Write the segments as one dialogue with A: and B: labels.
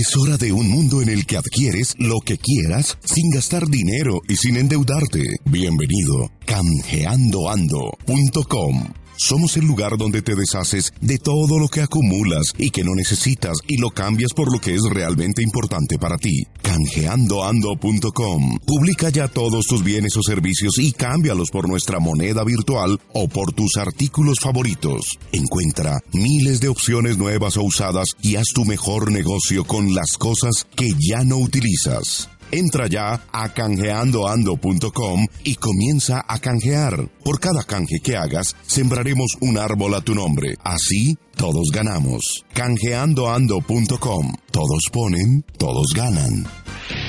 A: Es hora de un mundo en el que adquieres lo que quieras sin gastar dinero y sin endeudarte. Bienvenido, canjeandoando.com. Somos el lugar donde te deshaces de todo lo que acumulas y que no necesitas y lo cambias por lo que es realmente importante para ti. Canjeandoando.com. Publica ya todos tus bienes o servicios y cámbialos por nuestra moneda virtual o por tus artículos favoritos. Encuentra miles de opciones nuevas o usadas y haz tu mejor negocio con las cosas que ya no utilizas. Entra ya a canjeandoando.com y comienza a canjear. Por cada canje que hagas, sembraremos un árbol a tu nombre. Así, todos ganamos. Canjeandoando.com. Todos ponen, todos ganan.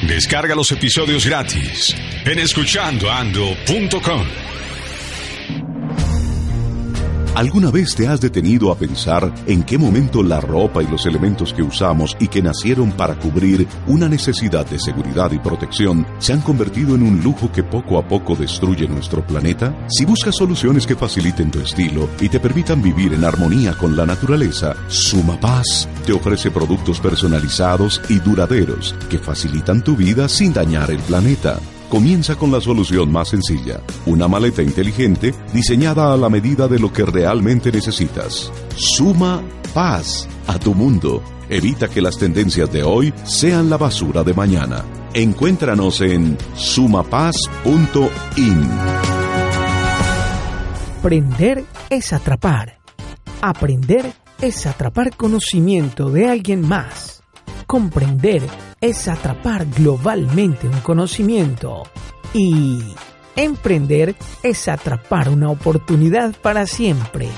B: Descarga los episodios gratis en escuchandoando.com.
C: ¿Alguna vez te has detenido a pensar en qué momento la ropa y los elementos que usamos y que nacieron para cubrir una necesidad de seguridad y protección se han convertido en un lujo que poco a poco destruye nuestro planeta? Si buscas soluciones que faciliten tu estilo y te permitan vivir en armonía con la naturaleza, Suma Paz te ofrece productos personalizados y duraderos que facilitan tu vida sin dañar el planeta. Comienza con la solución más sencilla, una maleta inteligente diseñada a la medida de lo que realmente necesitas. Suma paz a tu mundo. Evita que las tendencias de hoy sean la basura de mañana. Encuéntranos en sumapaz.in.
D: Aprender es atrapar. Aprender es atrapar conocimiento de alguien más. Comprender es atrapar globalmente un conocimiento. Y emprender es atrapar una oportunidad para siempre.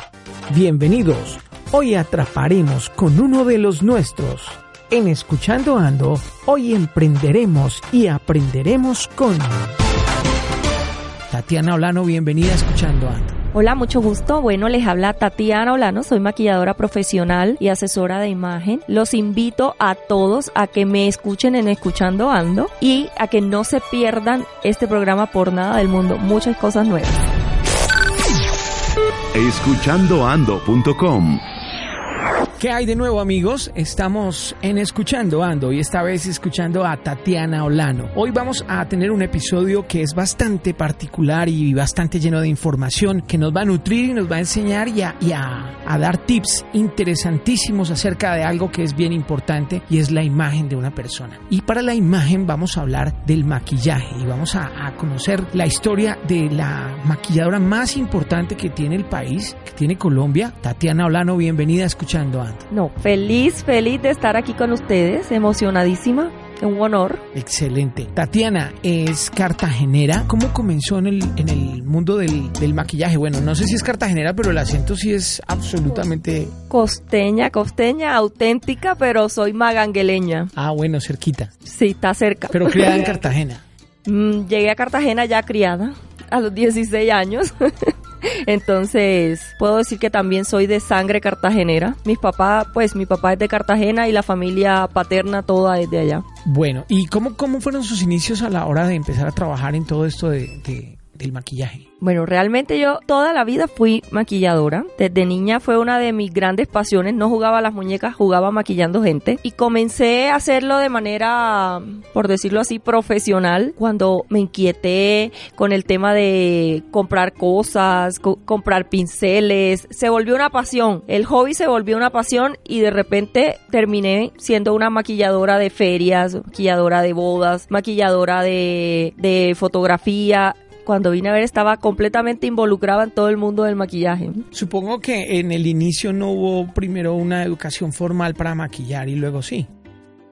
D: Bienvenidos. Hoy atraparemos con uno de los nuestros. En Escuchando Ando, hoy emprenderemos y aprenderemos con Tatiana Olano. Bienvenida a Escuchando Ando.
E: Hola, mucho gusto. Bueno, les habla Tatiana Olano, soy maquilladora profesional y asesora de imagen. Los invito a todos a que me escuchen en Escuchando Ando y a que no se pierdan este programa por nada del mundo. Muchas cosas nuevas.
C: Escuchandoando.com
D: ¿Qué hay de nuevo amigos? Estamos en Escuchando Ando y esta vez escuchando a Tatiana Olano. Hoy vamos a tener un episodio que es bastante particular y bastante lleno de información que nos va a nutrir y nos va a enseñar y a, dar tips interesantísimos acerca de algo que es bien importante y es la imagen de una persona. Y para la imagen vamos a hablar del maquillaje y vamos a, a conocer la historia de la maquilladora más importante que tiene el país, que tiene Colombia. Tatiana Olano, bienvenida a Escuchando Ando.
E: No, feliz, feliz de estar aquí con ustedes, emocionadísima. Un honor.
D: Excelente. Tatiana es cartagenera. ¿Cómo comenzó en el, en el mundo del, del maquillaje? Bueno, no sé si es cartagenera, pero el acento sí es absolutamente...
E: Costeña, costeña, auténtica, pero soy magangueleña.
D: Ah, bueno, cerquita.
E: Sí, está cerca.
D: Pero criada en Cartagena.
E: Mm, llegué a Cartagena ya criada, a los 16 años. Entonces, puedo decir que también soy de sangre cartagenera. Mis papás, pues mi papá es de Cartagena y la familia paterna toda es de allá.
D: Bueno, ¿y cómo, cómo fueron sus inicios a la hora de empezar a trabajar en todo esto de, de, del maquillaje?
E: Bueno, realmente yo toda la vida fui maquilladora. Desde niña fue una de mis grandes pasiones. No jugaba las muñecas, jugaba maquillando gente. Y comencé a hacerlo de manera, por decirlo así, profesional. Cuando me inquieté con el tema de comprar cosas, co comprar pinceles. Se volvió una pasión. El hobby se volvió una pasión y de repente terminé siendo una maquilladora de ferias, maquilladora de bodas, maquilladora de, de fotografía cuando vine a ver estaba completamente involucrada en todo el mundo del maquillaje.
D: Supongo que en el inicio no hubo primero una educación formal para maquillar y luego sí.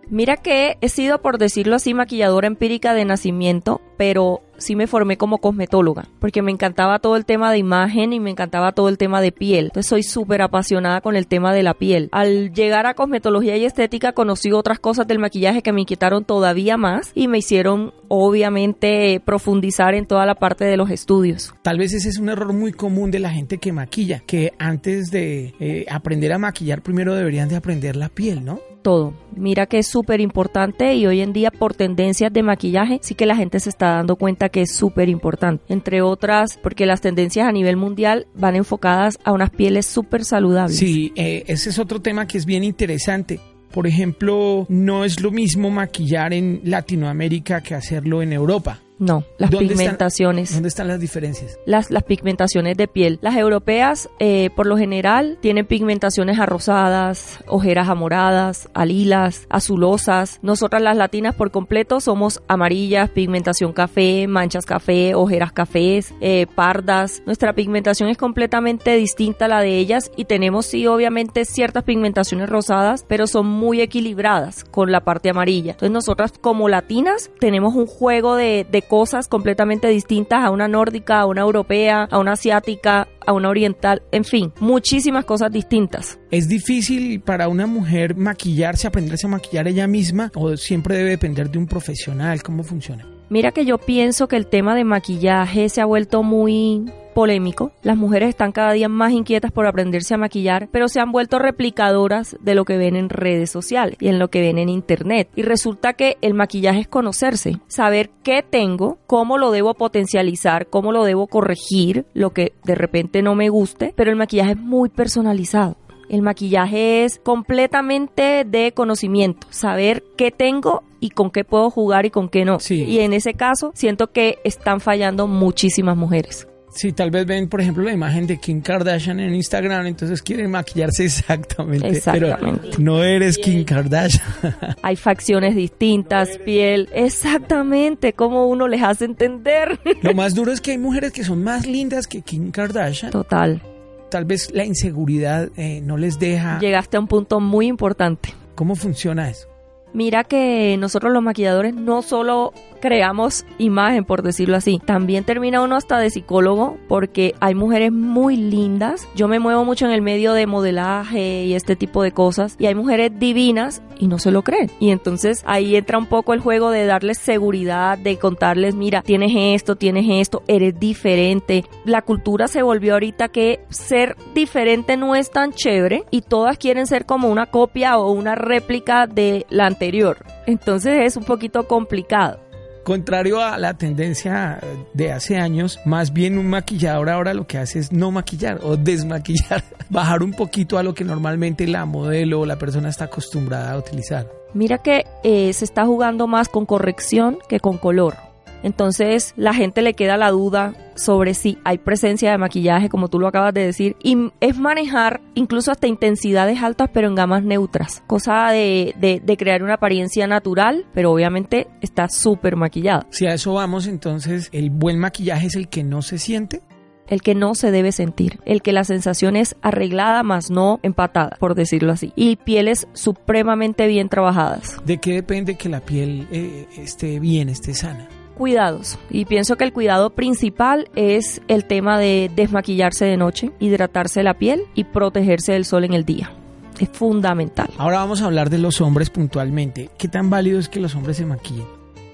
E: Mira que he sido, por decirlo así, maquilladora empírica de nacimiento, pero sí me formé como cosmetóloga, porque me encantaba todo el tema de imagen y me encantaba todo el tema de piel. Entonces soy súper apasionada con el tema de la piel. Al llegar a cosmetología y estética conocí otras cosas del maquillaje que me inquietaron todavía más y me hicieron obviamente profundizar en toda la parte de los estudios.
D: Tal vez ese es un error muy común de la gente que maquilla, que antes de eh, aprender a maquillar primero deberían de aprender la piel, ¿no?
E: todo. Mira que es súper importante y hoy en día por tendencias de maquillaje sí que la gente se está dando cuenta que es súper importante. Entre otras porque las tendencias a nivel mundial van enfocadas a unas pieles súper saludables.
D: Sí, eh, ese es otro tema que es bien interesante. por ejemplo, no es lo mismo maquillar en Latinoamérica que hacerlo en Europa.
E: No, las
D: ¿Dónde están-
E: pigmentaciones.
D: ¿Dónde están las diferencias?
E: las, las pigmentaciones de piel. Las europeas, eh, por lo general, tienen pigmentaciones arrosadas, ojeras amoradas, alilas, azulosas. Nosotras las latinas por completo somos amarillas, pigmentación café, manchas café, ojeras cafés, eh, pardas. Nuestra pigmentación es completamente distinta a la de ellas y tenemos sí obviamente ciertas pigmentaciones rosadas, pero son muy equilibradas con la parte amarilla. Entonces nosotras como latinas tenemos un juego de, de cosas completamente distintas a una nórdica, a una europea, a una asiática, a una oriental, en fin, muchísimas cosas distintas.
D: ¿Es difícil para una mujer maquillarse, aprenderse a maquillar ella misma o siempre debe depender de un profesional? ¿Cómo funciona?
E: Mira que yo pienso que el tema de maquillaje se ha vuelto muy polémico. Las mujeres están cada día más inquietas por aprenderse a maquillar, pero se han vuelto replicadoras de lo que ven en redes sociales y en lo que ven en internet. Y resulta que el maquillaje es conocerse, saber qué tengo, cómo lo debo potencializar, cómo lo debo corregir, lo que de repente no me guste, pero el maquillaje es muy personalizado. El maquillaje es completamente de conocimiento, saber qué tengo y con qué puedo jugar y con qué no.
D: Sí.
E: Y en ese caso siento que están fallando muchísimas mujeres.
D: Si tal vez ven, por ejemplo, la imagen de Kim Kardashian en Instagram, entonces quieren maquillarse exactamente.
E: Exactamente.
D: Pero no eres Kim Kardashian.
E: Hay facciones distintas, piel, exactamente como uno les hace entender.
D: Lo más duro es que hay mujeres que son más lindas que Kim Kardashian.
E: Total,
D: Tal vez la inseguridad eh, no les deja.
E: llegaste a un punto muy importante.
D: ¿Cómo funciona eso?
E: Mira que nosotros los maquilladores no solo creamos imagen, por decirlo así, también termina uno hasta de psicólogo porque hay mujeres muy lindas. Yo me muevo mucho en el medio de modelaje y este tipo de cosas y hay mujeres divinas y no se lo creen. Y entonces ahí entra un poco el juego de darles seguridad, de contarles, mira, tienes esto, tienes esto, eres diferente. La cultura se volvió ahorita que ser diferente no es tan chévere y todas quieren ser como una copia o una réplica de la anterior. Entonces es un poquito complicado.
D: Contrario a la tendencia de hace años, más bien un maquillador ahora lo que hace es no maquillar o desmaquillar, bajar un poquito a lo que normalmente la modelo o la persona está acostumbrada a utilizar.
E: Mira que eh, se está jugando más con corrección que con color. Entonces la gente le queda la duda sobre si hay presencia de maquillaje, como tú lo acabas de decir, y es manejar incluso hasta intensidades altas, pero en gamas neutras, cosa de, de- de crear una apariencia natural, pero obviamente está súper maquillada.
D: Si a eso vamos, entonces el buen maquillaje es el que no se siente.
E: El que no se debe sentir, el que la sensación es arreglada más no empatada, por decirlo así, y pieles supremamente bien trabajadas.
D: ¿De qué depende que la piel eh, esté bien, esté sana?
E: Cuidados y pienso que el cuidado principal es el tema de desmaquillarse de noche, hidratarse la piel y protegerse del sol en el día. Es fundamental.
D: Ahora vamos a hablar de los hombres puntualmente. ¿Qué tan válido es que los hombres se maquillen?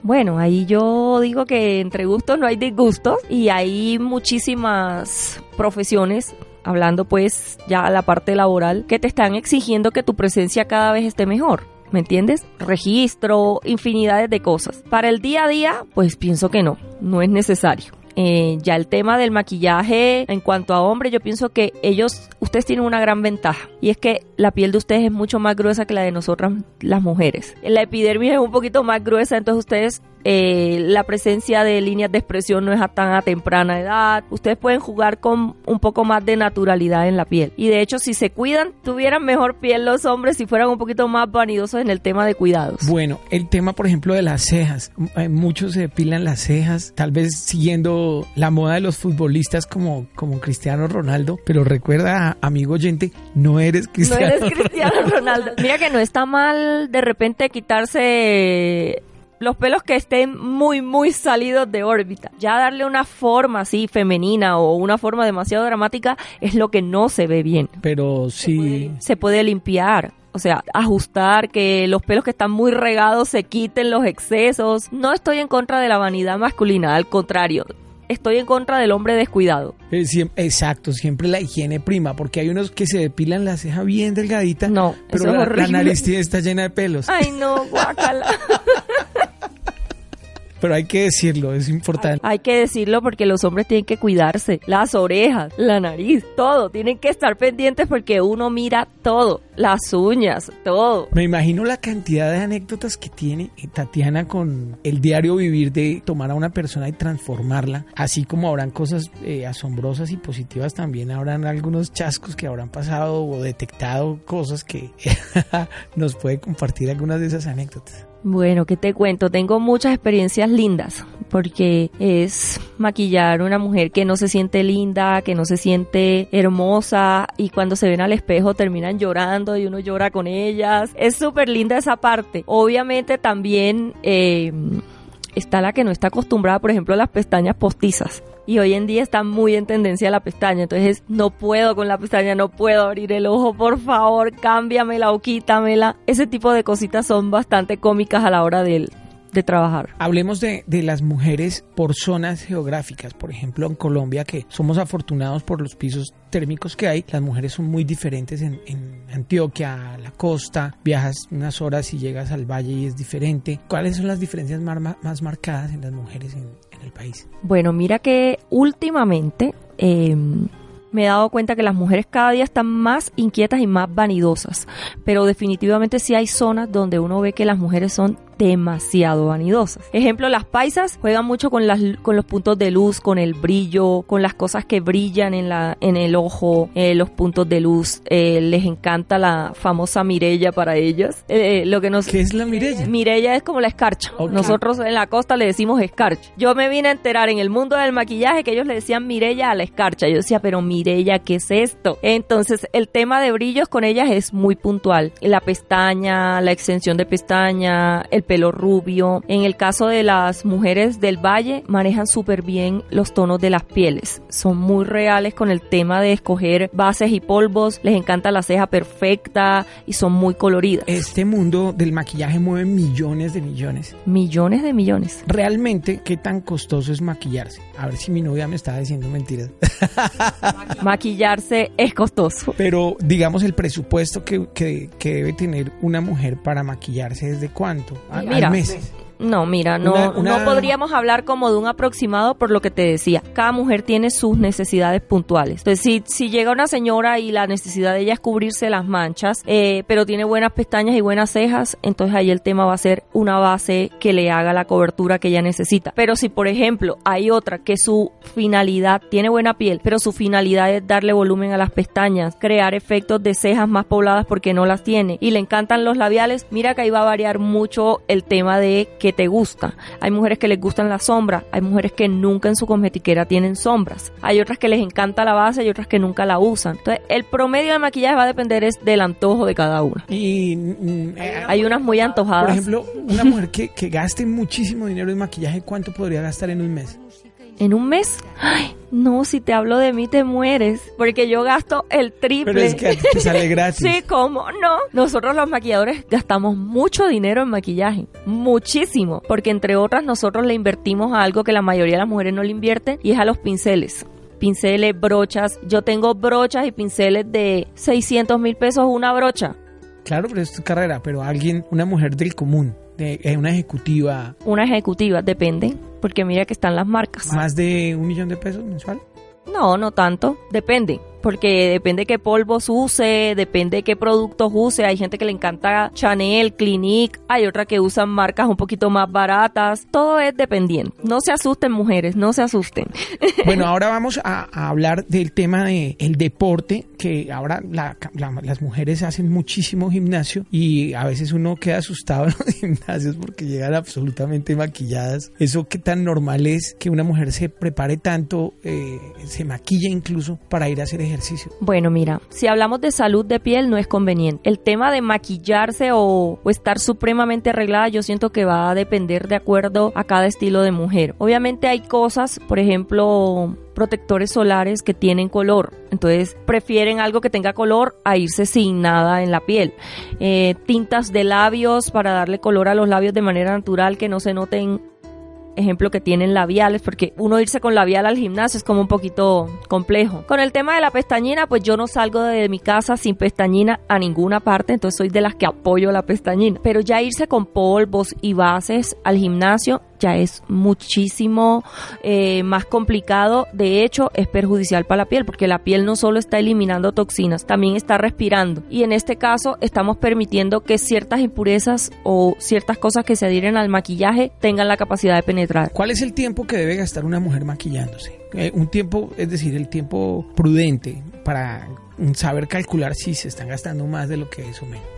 E: Bueno, ahí yo digo que entre gustos no hay disgustos y hay muchísimas profesiones hablando pues ya la parte laboral que te están exigiendo que tu presencia cada vez esté mejor. ¿Me entiendes? Registro, infinidades de cosas. Para el día a día, pues pienso que no, no es necesario. Eh, ya el tema del maquillaje en cuanto a hombre, yo pienso que ellos, ustedes tienen una gran ventaja y es que la piel de ustedes es mucho más gruesa que la de nosotras las mujeres. La epidermis es un poquito más gruesa, entonces ustedes eh, la presencia de líneas de expresión no es a tan a temprana edad. Ustedes pueden jugar con un poco más de naturalidad en la piel. Y de hecho, si se cuidan, tuvieran mejor piel los hombres si fueran un poquito más vanidosos en el tema de cuidados.
D: Bueno, el tema, por ejemplo, de las cejas. Eh, Muchos se depilan las cejas, tal vez siguiendo la moda de los futbolistas como, como Cristiano Ronaldo. Pero recuerda, amigo oyente, no eres
E: No
D: Cristiano
E: eres Cristiano Ronaldo. Mira que no está mal de repente quitarse los pelos que estén muy, muy salidos de órbita. Ya darle una forma así femenina o una forma demasiado dramática es lo que no se ve bien.
D: Pero sí,
E: Se puede limpiar. O sea, ajustar, que los pelos que están muy regados se quiten los excesos. No estoy en contra de la vanidad masculina, al contrario. Estoy en contra del hombre descuidado.
D: eh, exacto, siempre la higiene prima, porque hay unos que se depilan la ceja bien delgadita,
E: No,
D: pero
E: eso es
D: la, la nariz está llena de pelos.
E: Ay, no, guácala.
D: Pero hay que decirlo, es importante.
E: Hay que decirlo porque los hombres tienen que cuidarse. Las orejas, la nariz, todo. Tienen que estar pendientes porque uno mira todo. Las uñas, todo.
D: Me imagino la cantidad de anécdotas que tiene Tatiana con el diario vivir de tomar a una persona y transformarla. Así como habrán cosas eh, asombrosas y positivas, también habrán algunos chascos que habrán pasado o detectado cosas que nos puede compartir algunas de esas anécdotas.
E: Bueno, ¿qué te cuento? Tengo muchas experiencias lindas porque es maquillar una mujer que no se siente linda, que no se siente hermosa y cuando se ven al espejo terminan llorando y uno llora con ellas. Es súper linda esa parte. Obviamente también... Eh, está la que no está acostumbrada, por ejemplo, a las pestañas postizas. Y hoy en día está muy en tendencia la pestaña. Entonces, no puedo con la pestaña, no puedo abrir el ojo, por favor, cámbiamela o quítamela. Ese tipo de cositas son bastante cómicas a la hora del, de trabajar.
D: Hablemos de, de, las mujeres por zonas geográficas. Por ejemplo, en Colombia, que somos afortunados por los pisos térmicos que hay, las mujeres son muy diferentes en, en Antioquia, la costa, viajas unas horas y llegas al valle y es diferente. ¿Cuáles son las diferencias más, más marcadas en las mujeres en, en, el país?
E: Bueno, mira que últimamente... Eh, me he dado cuenta que las mujeres cada día están más inquietas y más vanidosas, pero definitivamente sí hay zonas donde uno ve que las mujeres son demasiado vanidosas. Ejemplo, las paisas juegan mucho con, las, con los puntos de luz, con el brillo, con las cosas que brillan en, la, en el ojo, eh, los puntos de luz. Eh, les encanta la famosa Mirella para ellas. Eh, lo que nos,
D: ¿Qué es la Mirella?
E: Mirella es como la escarcha. Okay. Nosotros en la costa le decimos escarcha. Yo me vine a enterar en el mundo del maquillaje que ellos le decían Mirella a la escarcha. Yo decía, pero Mirella, ¿qué es esto? Entonces, el tema de brillos con ellas es muy puntual. La pestaña, la extensión de pestaña, el pelo rubio. En el caso de las mujeres del valle, manejan súper bien los tonos de las pieles. Son muy reales con el tema de escoger bases y polvos. Les encanta la ceja perfecta y son muy coloridas.
D: Este mundo del maquillaje mueve millones de millones.
E: Millones de millones.
D: Realmente, ¿qué tan costoso es maquillarse? A ver si mi novia me está diciendo mentiras.
E: Maquillarse es costoso.
D: Pero digamos el presupuesto que, que, que debe tener una mujer para maquillarse, ¿desde cuánto?
E: Mira, no, mira, no, una, una... no podríamos hablar como de un aproximado por lo que te decía. Cada mujer tiene sus necesidades puntuales. Entonces, si, si llega una señora y la necesidad de ella es cubrirse las manchas, eh, pero tiene buenas pestañas y buenas cejas, entonces ahí el tema va a ser una base que le haga la cobertura que ella necesita. Pero si, por ejemplo, hay otra que su finalidad tiene buena piel, pero su finalidad es darle volumen a las pestañas, crear efectos de cejas más pobladas porque no las tiene y le encantan los labiales, mira que ahí va a variar mucho el tema de que te gusta. Hay mujeres que les gustan las sombras, hay mujeres que nunca en su cosmetiquera tienen sombras, hay otras que les encanta la base y otras que nunca la usan. Entonces, el promedio de maquillaje va a depender es del antojo de cada una.
D: Y mm, eh,
E: hay unas muy antojadas.
D: Por ejemplo, una mujer que, que gaste muchísimo dinero en maquillaje, ¿cuánto podría gastar en un mes?
E: ¿En un mes? Ay, no, si te hablo de mí te mueres, porque yo gasto el triple.
D: Pero es que te sale gratis.
E: sí, ¿cómo no? Nosotros los maquilladores gastamos mucho dinero en maquillaje, muchísimo, porque entre otras nosotros le invertimos a algo que la mayoría de las mujeres no le invierten y es a los pinceles pinceles, brochas. Yo tengo brochas y pinceles de 600 mil pesos una brocha.
D: Claro, pero es tu carrera, pero alguien, una mujer del común, de, eh, una ejecutiva.
E: Una ejecutiva, depende, porque mira que están las marcas.
D: ¿Más de un millón de pesos mensual?
E: No, no tanto, depende porque depende qué polvos use, depende qué productos use. Hay gente que le encanta Chanel, Clinique, hay otra que usan marcas un poquito más baratas. Todo es dependiente. No se asusten, mujeres, no se asusten.
D: Bueno, ahora vamos a, hablar del tema del el deporte, que ahora la, la, las mujeres hacen muchísimo gimnasio y a veces uno queda asustado en los gimnasios porque llegan absolutamente maquilladas. Eso qué tan normal es que una mujer se prepare tanto, eh, se maquille incluso para ir a hacer?
E: Bueno, mira, si hablamos de salud de piel no es conveniente. El tema de maquillarse o, o, estar supremamente arreglada yo siento que va a depender de acuerdo a cada estilo de mujer. Obviamente hay cosas, por ejemplo, protectores solares que tienen color. Entonces prefieren algo que tenga color a irse sin nada en la piel. Eh, tintas de labios para darle color a los labios de manera natural que no se noten ejemplo que tienen labiales, porque uno irse con labial al gimnasio es como un poquito complejo. Con el tema de la pestañina, pues yo no salgo de mi casa sin pestañina a ninguna parte, entonces soy de las que apoyo la pestañina. Pero ya irse con polvos y bases al gimnasio ya es muchísimo eh, más complicado. De hecho, es perjudicial para la piel porque la piel no solo está eliminando toxinas, también está respirando. Y en este caso estamos permitiendo que ciertas impurezas o ciertas cosas que se adhieren al maquillaje tengan la capacidad de penetrar.
D: ¿Cuál es el tiempo que debe gastar una mujer maquillándose? Eh, un tiempo, es decir, el tiempo prudente para saber calcular si se están gastando más de lo que es o menos.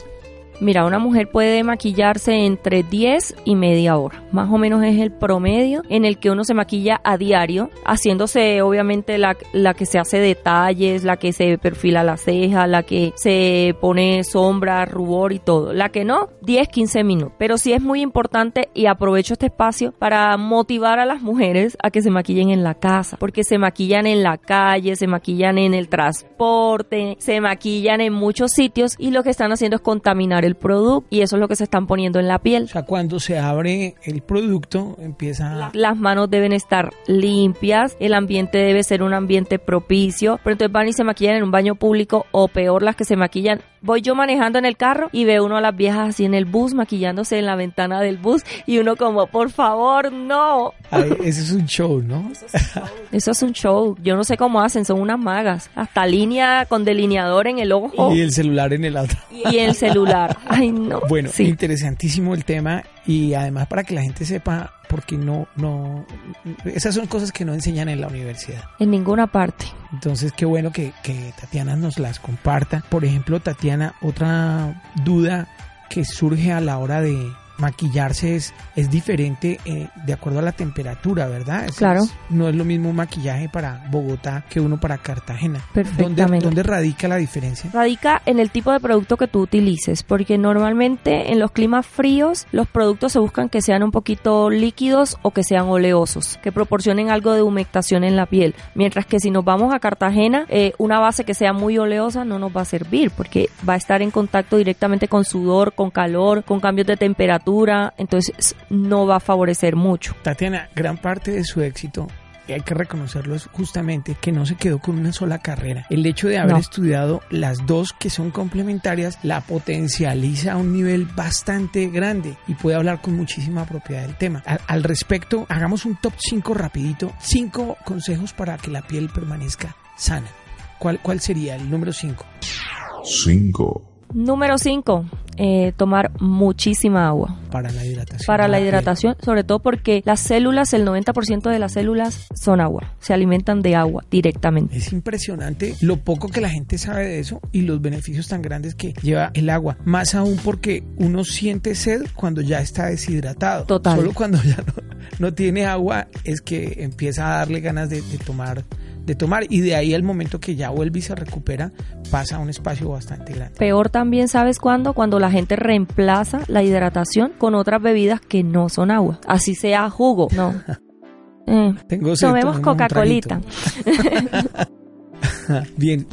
E: Mira, una mujer puede maquillarse entre 10 y media hora. Más o menos es el promedio en el que uno se maquilla a diario, haciéndose obviamente la, la que se hace detalles, la que se perfila la ceja, la que se pone sombra, rubor y todo. La que no, 10, 15 minutos. Pero sí es muy importante y aprovecho este espacio para motivar a las mujeres a que se maquillen en la casa, porque se maquillan en la calle, se maquillan en el transporte, se maquillan en muchos sitios y lo que están haciendo es contaminar producto y eso es lo que se están poniendo en la piel.
D: O sea, cuando se abre el producto empieza...
E: Las manos deben estar limpias, el ambiente debe ser un ambiente propicio, pero entonces van y se maquillan en un baño público o peor las que se maquillan. Voy yo manejando en el carro y veo uno a las viejas así en el bus maquillándose en la ventana del bus y uno como, por favor, no.
D: Ay, ese es un show, ¿no?
E: Eso es un show. Yo no sé cómo hacen, son unas magas. Hasta línea con delineador en el ojo.
D: Y el celular en el otro.
E: Y el celular. Ay, no.
D: Bueno,
E: Sí.
D: interesantísimo el tema y además para que la gente sepa, porque no, no, esas son cosas que no enseñan en la universidad.
E: En ninguna parte.
D: Entonces, qué bueno que, que Tatiana nos las comparta. Por ejemplo, Tatiana, otra duda que surge a la hora de maquillarse es, es diferente eh, de acuerdo a la temperatura, ¿verdad? Es-
E: Claro.
D: es- no es lo mismo un maquillaje para Bogotá que uno para Cartagena. ¿Dónde,
E: Perfectamente.
D: ¿Dónde radica la diferencia?
E: Radica en el tipo de producto que tú utilices, porque normalmente en los climas fríos los productos se buscan que sean un poquito líquidos o que sean oleosos, que proporcionen algo de humectación en la piel. Mientras que si nos vamos a Cartagena, eh, una base que sea muy oleosa no nos va a servir, porque va a estar en contacto directamente con sudor, con calor, con cambios de temperatura, entonces no va a favorecer mucho.
D: Tatiana, gran parte de su éxito, y hay que reconocerlo, es justamente que no se quedó con una sola carrera. El hecho de haber
E: No.
D: estudiado las dos que son complementarias la potencializa a un nivel bastante grande y puede hablar con muchísima propiedad del tema. Al, al respecto, hagamos un top 5 rapidito, 5 consejos para que la piel permanezca sana. ¿Cuál, cuál sería el número 5?
C: 5.
E: Número 5, tomar muchísima agua.
D: Para la hidratación.
E: para la hidratación, sobre todo porque las células, el 90% de las células son agua, se alimentan de agua directamente.
D: Es impresionante lo poco que la gente sabe de eso y los beneficios tan grandes que lleva el agua. Más aún porque uno siente sed cuando ya está deshidratado.
E: Total.
D: Solo cuando ya no, no tiene agua es que empieza a darle ganas de, de tomar de tomar y de ahí al momento que ya vuelve y se recupera pasa a un espacio bastante grande.
E: Peor también, ¿sabes cuándo? Cuando la gente reemplaza la hidratación con otras bebidas que no son agua. Así sea jugo, no. Eh,
D: Tengo sed,
E: tomemos Coca-Colita.
D: Bien,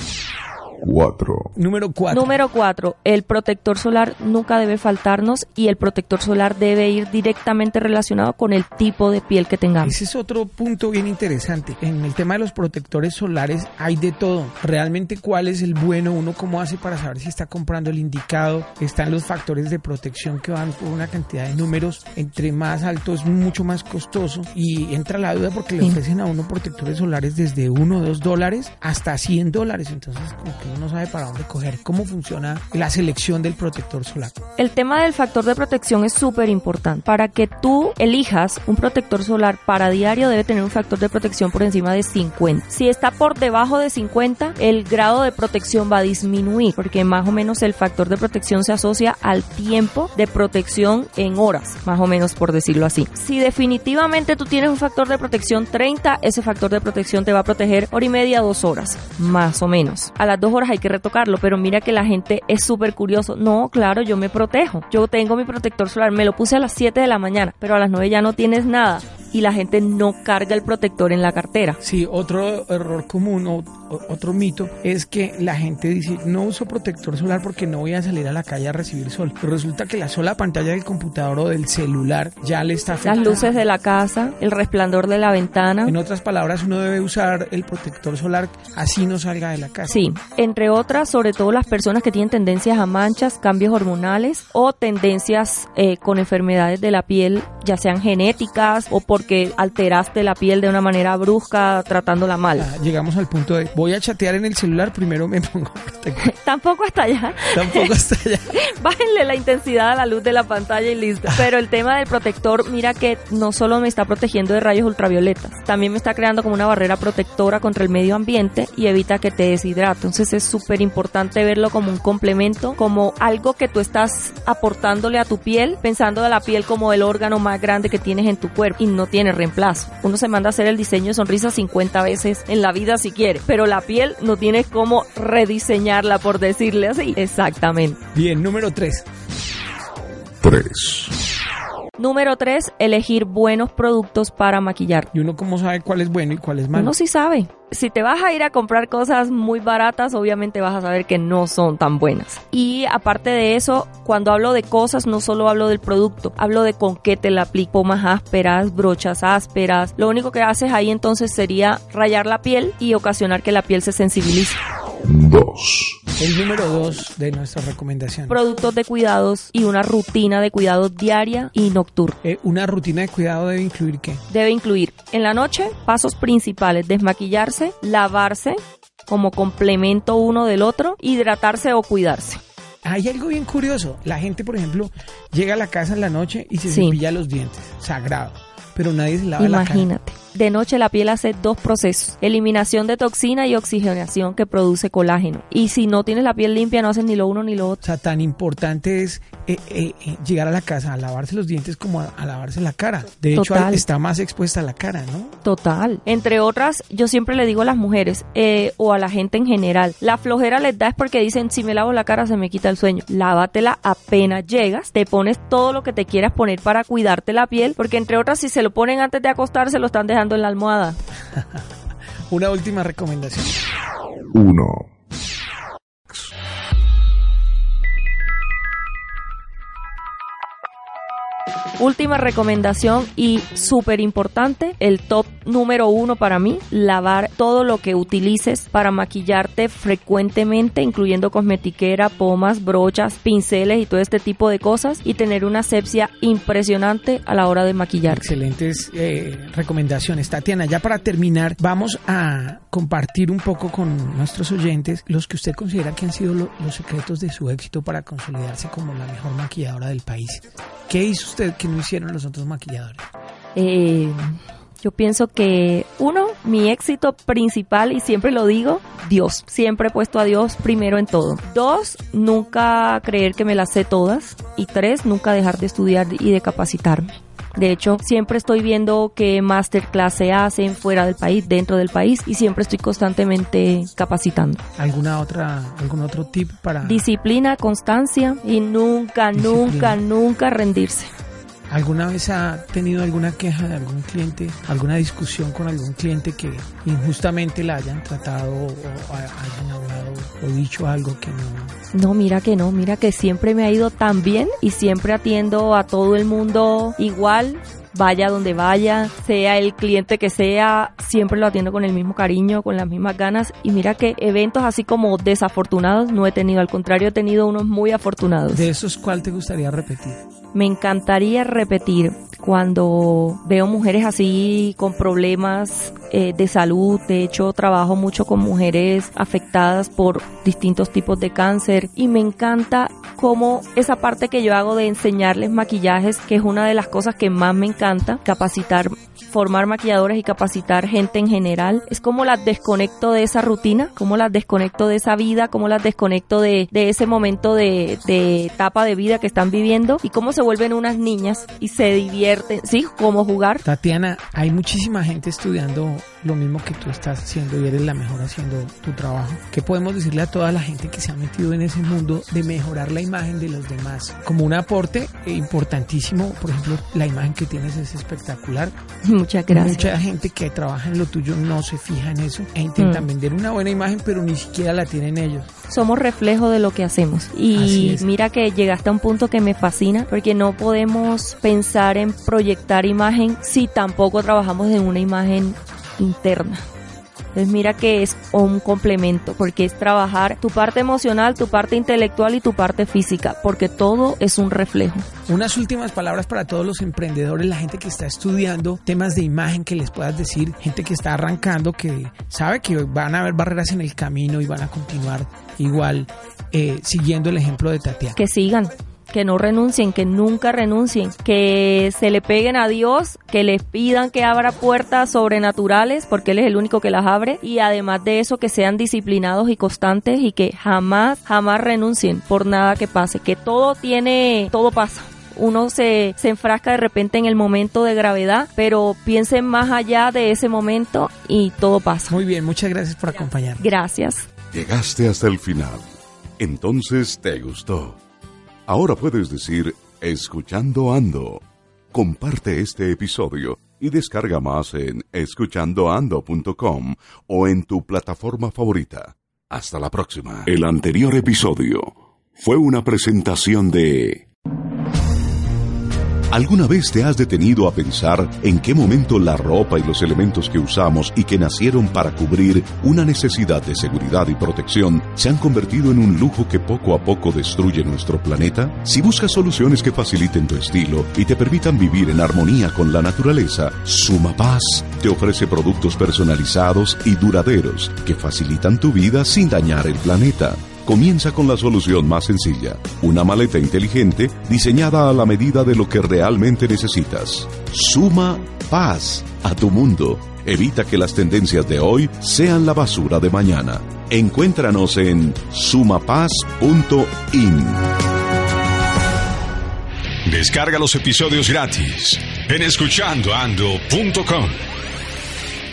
C: 4.
D: número 4.
E: Número 4. El protector solar nunca debe faltarnos y el protector solar debe ir directamente relacionado con el tipo de piel que tengamos.
D: Ese es otro punto bien interesante. En el tema de los protectores solares hay de todo. Realmente cuál es el bueno, uno cómo hace para saber si está comprando el indicado. Están los factores de protección que van por una cantidad de números. Entre más alto es mucho más costoso. Y entra la duda porque le ofrecen a uno protectores solares desde 1 o 2 dólares hasta 100 dólares. Entonces como que no sabe para dónde coger. ¿Cómo funciona la selección del protector solar?
E: El tema del factor de protección es súper importante. Para que tú elijas un protector solar para diario debe tener un factor de protección por encima de 50. Si está por debajo de 50, el grado de protección va a disminuir porque más o menos el factor de protección se asocia al tiempo de protección en horas, más o menos por decirlo así. Si definitivamente tú tienes un factor de protección 30, ese factor de protección te va a proteger hora y media, dos horas, más o menos. A las dos hay que retocarlo, pero mira que la gente es súper curioso. No, claro, yo me protejo. Yo tengo mi protector solar, me lo puse a las 7 de la mañana, pero a las 9 ya no tienes nada. Y la gente no carga el protector en la cartera.
D: Sí, otro error común otro mito es que la gente dice, no uso protector solar porque no voy a salir a la calle a recibir sol. Pero resulta que la sola pantalla del computador o del celular ya le está afectando.
E: Las luces de la casa, el resplandor de la ventana.
D: En otras palabras, uno debe usar el protector solar así no salga de la casa.
E: Sí, entre otras, sobre todo las personas que tienen tendencias a manchas, cambios hormonales o tendencias eh, con enfermedades de la piel, ya sean genéticas o porque alteraste la piel de una manera brusca tratándola mal.
D: Ah, llegamos al punto de voy a chatear en el celular, primero me pongo.
E: Tampoco hasta allá.
D: Tampoco hasta allá.
E: Bájenle la intensidad a la luz de la pantalla y listo. Pero el tema del protector, mira que no solo me está protegiendo de rayos ultravioletas, también me está creando como una barrera protectora contra el medio ambiente y evita que te deshidrate. Entonces es súper importante verlo como un complemento, como algo que tú estás aportándole a tu piel, pensando de la piel como el órgano más grande que tienes en tu cuerpo y no tiene reemplazo. Uno se manda a hacer el diseño de sonrisa 50 veces en la vida si quiere, pero la piel no tienes cómo rediseñarla por decirle así. Exactamente.
D: Bien, número 3.
C: 3.
E: Número 3, elegir buenos productos para maquillar.
D: ¿Y uno cómo sabe cuál es bueno y cuál es malo?
E: Uno sí sabe. Si te vas a ir a comprar cosas muy baratas, obviamente vas a saber que no son tan buenas. Y aparte de eso, cuando hablo de cosas, no solo hablo del producto, hablo de con qué te la aplico, más ásperas, brochas ásperas. Lo único que haces ahí entonces sería rayar la piel y ocasionar que la piel se sensibilice.
C: 2.
D: El número 2 de nuestra recomendación.
E: Productos de cuidados y una rutina de cuidados diaria y nocturna.
D: Eh, una rutina de cuidado debe incluir qué?
E: Debe incluir en la noche pasos principales, desmaquillarse, lavarse como complemento uno del otro, hidratarse o cuidarse.
D: Hay algo bien curioso. La gente, por ejemplo, llega a la casa en la noche y se
E: Sí.
D: cepilla los dientes. Sagrado. Pero nadie se lava la cara.
E: Imagínate. De noche la piel hace dos procesos, eliminación de toxina y oxigenación que produce colágeno. Y si no tienes la piel limpia no haces ni lo uno ni lo
D: O
E: otro.
D: sea, tan importante es eh, eh, eh, llegar a la casa a lavarse los dientes como a, a lavarse la cara. De hecho,
E: Total.
D: está más expuesta la cara, ¿no?
E: Total. Entre otras, yo siempre le digo a las mujeres eh, o a la gente en general, la flojera les da es porque dicen, si me lavo la cara se me quita el sueño. Lávatela apenas llegas, te pones todo lo que te quieras poner para cuidarte la piel, porque entre otras, si se lo ponen antes de acostarse, lo están dejando en la almohada.
D: Una última recomendación.
C: 1.
E: Última recomendación y súper importante, el top número uno para mí, lavar todo lo que utilices para maquillarte frecuentemente, incluyendo cosmetiquera, pomas, brochas, pinceles y todo este tipo de cosas y tener una asepsia impresionante a la hora de maquillar.
D: Excelentes eh, recomendaciones. Tatiana, ya para terminar, vamos a compartir un poco con nuestros oyentes los que usted considera que han sido lo- los secretos de su éxito para consolidarse como la mejor maquilladora del país. ¿Qué hizo usted que no hicieron los otros maquilladores?
E: Eh, yo pienso que uno, mi éxito principal, y siempre lo digo, Dios. Siempre he puesto a Dios primero en todo. Dos, nunca creer que me las sé todas. Y tres, nunca dejar de estudiar y de capacitarme. De hecho, siempre estoy viendo qué masterclass se hacen fuera del país, dentro del país, y siempre estoy constantemente capacitando.
D: ¿Alguna otra, algún otro tip para
E: Disciplina, constancia y nunca,
D: Disciplina.
E: nunca, nunca rendirse.
D: ¿Alguna vez ha tenido alguna queja de algún cliente, alguna discusión con algún cliente que injustamente la hayan tratado o ha- hayan hablado o dicho algo que no?
E: No, mira que no, mira que siempre me ha ido tan bien y siempre atiendo a todo el mundo igual, vaya donde vaya, sea el cliente que sea, siempre lo atiendo con el mismo cariño, con las mismas ganas y mira que eventos así como desafortunados no he tenido, al contrario he tenido unos muy afortunados.
D: ¿De esos cuál te gustaría repetir?
E: Me encantaría repetir cuando veo mujeres así con problemas eh, de salud. De hecho, trabajo mucho con mujeres afectadas por distintos tipos de cáncer y me encanta cómo esa parte que yo hago de enseñarles maquillajes, que es una de las cosas que más me encanta, capacitar formar maquilladores y capacitar gente en general, es como las desconecto de esa rutina, como las desconecto de esa vida, como las desconecto de, de ese momento de, de etapa de vida que están viviendo y cómo se vuelven unas niñas y se divierten, ¿sí? Cómo jugar.
D: Tatiana, hay muchísima gente estudiando lo mismo que tú estás haciendo y eres la mejor haciendo tu trabajo. ¿Qué podemos decirle a toda la gente que se ha metido en ese mundo de mejorar la imagen de los demás? Como un aporte importantísimo, por ejemplo, la imagen que tienes es espectacular.
E: Muchas gracias.
D: Mucha gente que trabaja en lo tuyo no se fija en eso e intentan
E: Mm.
D: vender una buena imagen, pero ni siquiera la tienen ellos.
E: Somos reflejo de lo que hacemos. Y mira que llegaste a un punto que me fascina porque no podemos pensar en proyectar imagen si tampoco trabajamos en una imagen interna. Entonces mira que es un complemento porque es trabajar tu parte emocional, tu parte intelectual y tu parte física porque todo es un reflejo.
D: Unas últimas palabras para todos los emprendedores, la gente que está estudiando temas de imagen que les puedas decir, gente que está arrancando, que sabe que van a haber barreras en el camino y van a continuar igual eh, siguiendo el ejemplo de Tatiana.
E: que sigan, que no renuncien, que nunca renuncien, que se le peguen a Dios, que les pidan que abra puertas sobrenaturales, porque Él es el único que las abre, y además de eso que sean disciplinados y constantes y que jamás, jamás renuncien por nada que pase, que todo tiene, todo pasa. Uno se, se enfrasca de repente en el momento de gravedad, pero piensen más allá de ese momento y todo pasa.
D: Muy bien, muchas gracias por acompañarnos.
E: Gracias.
C: Llegaste hasta el final. Entonces te gustó. Ahora puedes decir, escuchando ando. Comparte este episodio y descarga más en escuchandoando.com o en tu plataforma favorita. Hasta la próxima.
A: El anterior episodio fue una presentación de
C: ¿Alguna vez te has detenido a pensar en qué momento la ropa y los elementos que usamos y que nacieron para cubrir una necesidad de seguridad y protección se han convertido en un lujo que poco a poco destruye nuestro planeta? Si buscas soluciones que faciliten tu estilo y te permitan vivir en armonía con la naturaleza, Suma Paz te ofrece productos personalizados y duraderos que facilitan tu vida sin dañar el planeta. Comienza con la solución más sencilla, una maleta inteligente diseñada a la medida de lo que realmente necesitas. Suma paz a tu mundo. Evita que las tendencias de hoy sean la basura de mañana. Encuéntranos en sumapaz.in.
B: Descarga los episodios gratis en escuchandoando.com.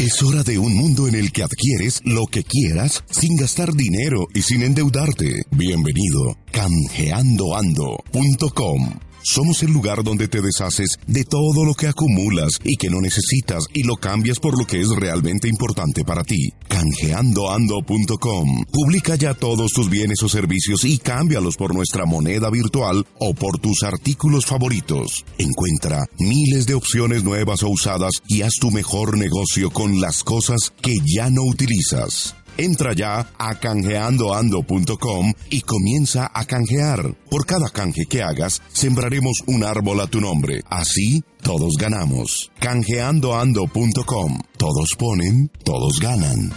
A: Es hora de un mundo en el que adquieres lo que quieras sin gastar dinero y sin endeudarte. Bienvenido, canjeandoando.com. Somos el lugar donde te deshaces de todo lo que acumulas y que no necesitas y lo cambias por lo que es realmente importante para ti. Canjeandoando.com. Publica ya todos tus bienes o servicios y cámbialos por nuestra moneda virtual o por tus artículos favoritos. Encuentra miles de opciones nuevas o usadas y haz tu mejor negocio con las cosas que ya no utilizas. Entra ya a canjeandoando.com y comienza a canjear. Por cada canje que hagas, sembraremos un árbol a tu nombre. Así, todos ganamos. Canjeandoando.com. Todos ponen, todos ganan.